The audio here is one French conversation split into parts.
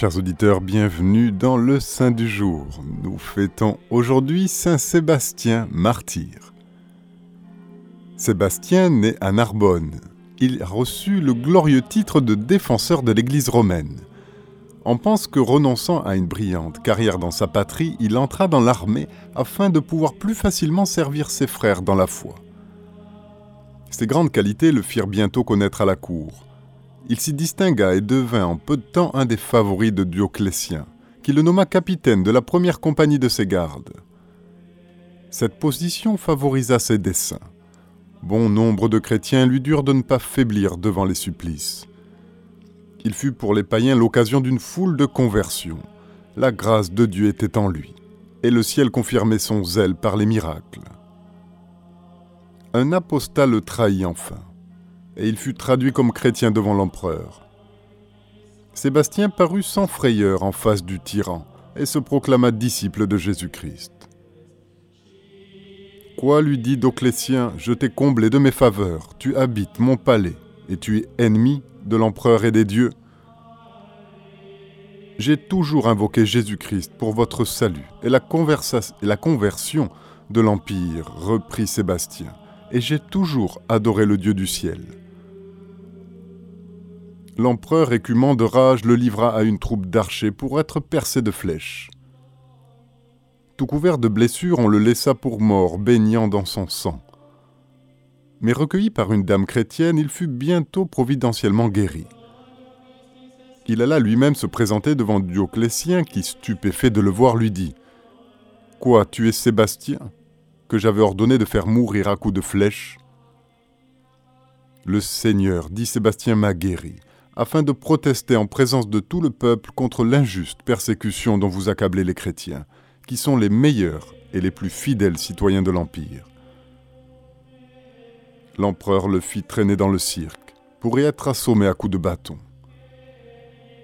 Chers auditeurs, bienvenue dans le Saint du jour. Nous fêtons aujourd'hui Saint Sébastien, martyr. Sébastien naît à Narbonne. Il a reçu le glorieux titre de défenseur de l'Église romaine. On pense que renonçant à une brillante carrière dans sa patrie, il entra dans l'armée afin de pouvoir plus facilement servir ses frères dans la foi. Ses grandes qualités le firent bientôt connaître à la cour. Il s'y distingua et devint en peu de temps un des favoris de Dioclétien, qui le nomma capitaine de la première compagnie de ses gardes. Cette position favorisa ses desseins. Bon nombre de chrétiens lui durent de ne pas faiblir devant les supplices. Il fut pour les païens l'occasion d'une foule de conversions. La grâce de Dieu était en lui, et le ciel confirmait son zèle par les miracles. Un apostat le trahit enfin et il fut traduit comme chrétien devant l'empereur. Sébastien parut sans frayeur en face du tyran et se proclama disciple de Jésus-Christ. Quoi lui dit Doclétien, je t'ai comblé de mes faveurs, tu habites mon palais, et tu es ennemi de l'empereur et des dieux. J'ai toujours invoqué Jésus-Christ pour votre salut et la, et la conversion de l'Empire, reprit Sébastien, et j'ai toujours adoré le Dieu du ciel l'empereur écumant de rage le livra à une troupe d'archers pour être percé de flèches. Tout couvert de blessures, on le laissa pour mort, baignant dans son sang. Mais recueilli par une dame chrétienne, il fut bientôt providentiellement guéri. Il alla lui-même se présenter devant Dioclétien, qui, stupéfait de le voir, lui dit Quoi, tu es Sébastien, que j'avais ordonné de faire mourir à coups de flèches? Le Seigneur, dit Sébastien, m'a guéri afin de protester en présence de tout le peuple contre l'injuste persécution dont vous accablez les chrétiens, qui sont les meilleurs et les plus fidèles citoyens de l'Empire. L'empereur le fit traîner dans le cirque pour y être assommé à coups de bâton.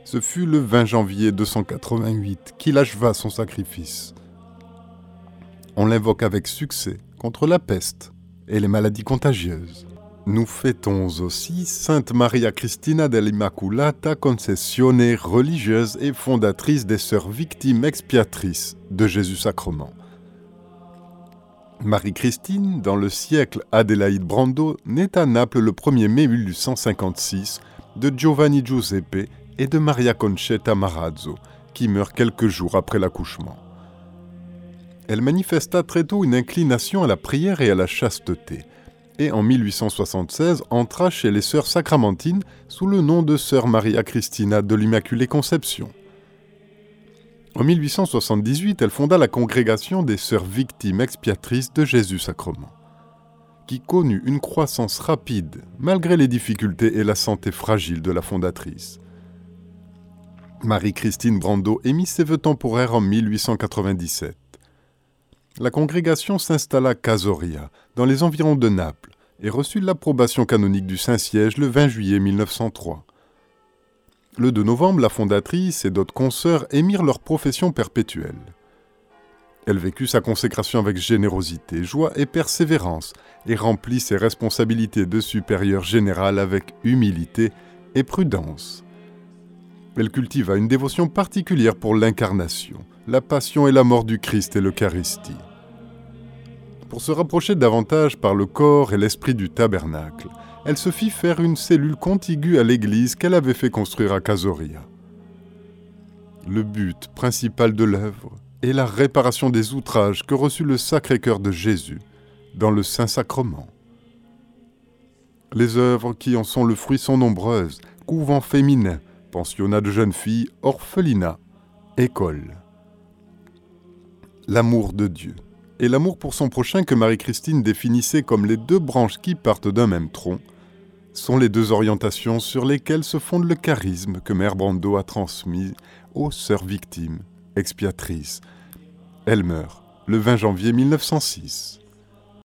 Ce fut le 20 janvier 288 qu'il acheva son sacrifice. On l'invoque avec succès contre la peste et les maladies contagieuses. Nous fêtons aussi Sainte Maria Cristina dell'Immaculata Concessione, religieuse et fondatrice des Sœurs victimes expiatrices de Jésus-Sacrement. Marie-Christine, dans le siècle Adélaïde Brando, naît à Naples le 1er mai 1856 de Giovanni Giuseppe et de Maria Concetta Marazzo, qui meurt quelques jours après l'accouchement. Elle manifesta très tôt une inclination à la prière et à la chasteté et en 1876 entra chez les sœurs sacramentines sous le nom de sœur Maria Christina de l'Immaculée Conception. En 1878, elle fonda la congrégation des sœurs victimes expiatrices de Jésus-Sacrement, qui connut une croissance rapide malgré les difficultés et la santé fragile de la fondatrice. Marie-Christine Brando émit ses vœux temporaires en 1897 la congrégation s'installa à Casoria, dans les environs de Naples, et reçut l'approbation canonique du Saint-Siège le 20 juillet 1903. Le 2 novembre, la fondatrice et d'autres consoeurs émirent leur profession perpétuelle. Elle vécut sa consécration avec générosité, joie et persévérance, et remplit ses responsabilités de supérieur général avec humilité et prudence. Elle cultiva une dévotion particulière pour l'incarnation, la passion et la mort du Christ et l'Eucharistie. Pour se rapprocher davantage par le corps et l'esprit du tabernacle, elle se fit faire une cellule contiguë à l'église qu'elle avait fait construire à Casoria. Le but principal de l'œuvre est la réparation des outrages que reçut le Sacré-Cœur de Jésus dans le Saint-Sacrement. Les œuvres qui en sont le fruit sont nombreuses, couvents féminins, pensionnat de jeunes filles, orphelinat, école. L'amour de Dieu et l'amour pour son prochain que Marie-Christine définissait comme les deux branches qui partent d'un même tronc sont les deux orientations sur lesquelles se fonde le charisme que Mère Brando a transmis aux sœurs victimes, expiatrices. Elle meurt le 20 janvier 1906.